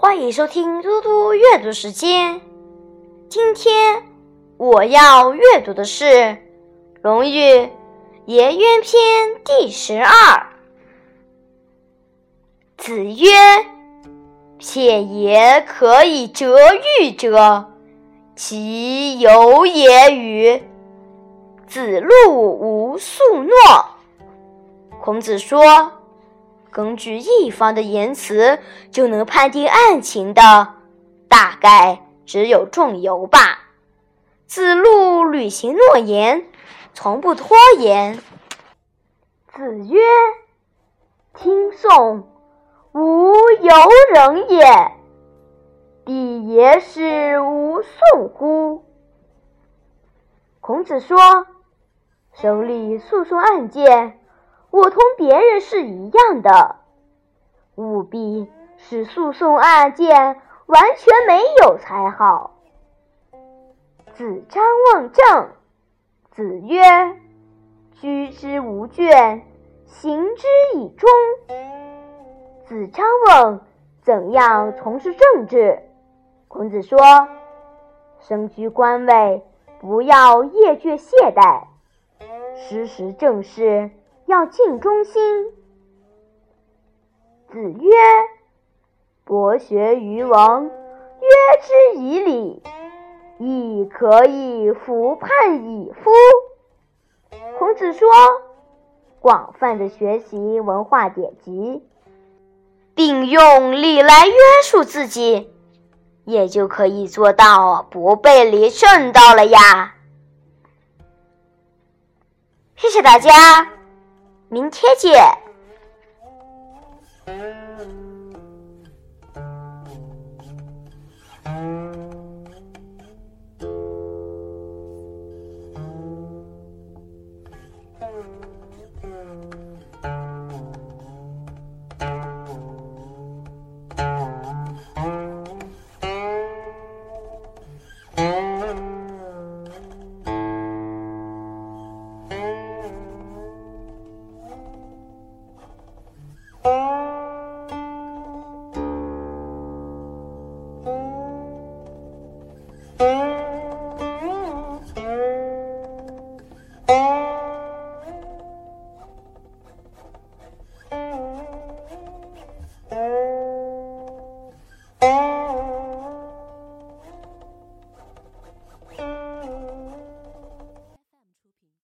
欢迎收听嘟嘟阅读时间。今天我要阅读的是《论语·颜渊篇》第十二。子曰：“片言可以折喻者，其有也与？”子路无宿诺。孔子说。根据一方的言辞就能判定案情的，大概只有仲由吧。子路履行诺言，从不拖延。子曰：“听讼，无由人也。必也是无讼乎？”孔子说：“审理诉讼案件。”我同别人是一样的，务必使诉讼案件完全没有才好。子张问政，子曰：“居之无倦，行之以忠。”子张问怎样从事政治，孔子说：“身居官位，不要厌倦懈怠，时时正事。”要尽忠心。子曰：“博学于文，约之以礼，亦可以服判矣夫。”孔子说：“广泛的学习文化典籍，并用礼来约束自己，也就可以做到不背离正道了呀。”谢谢大家。明天见。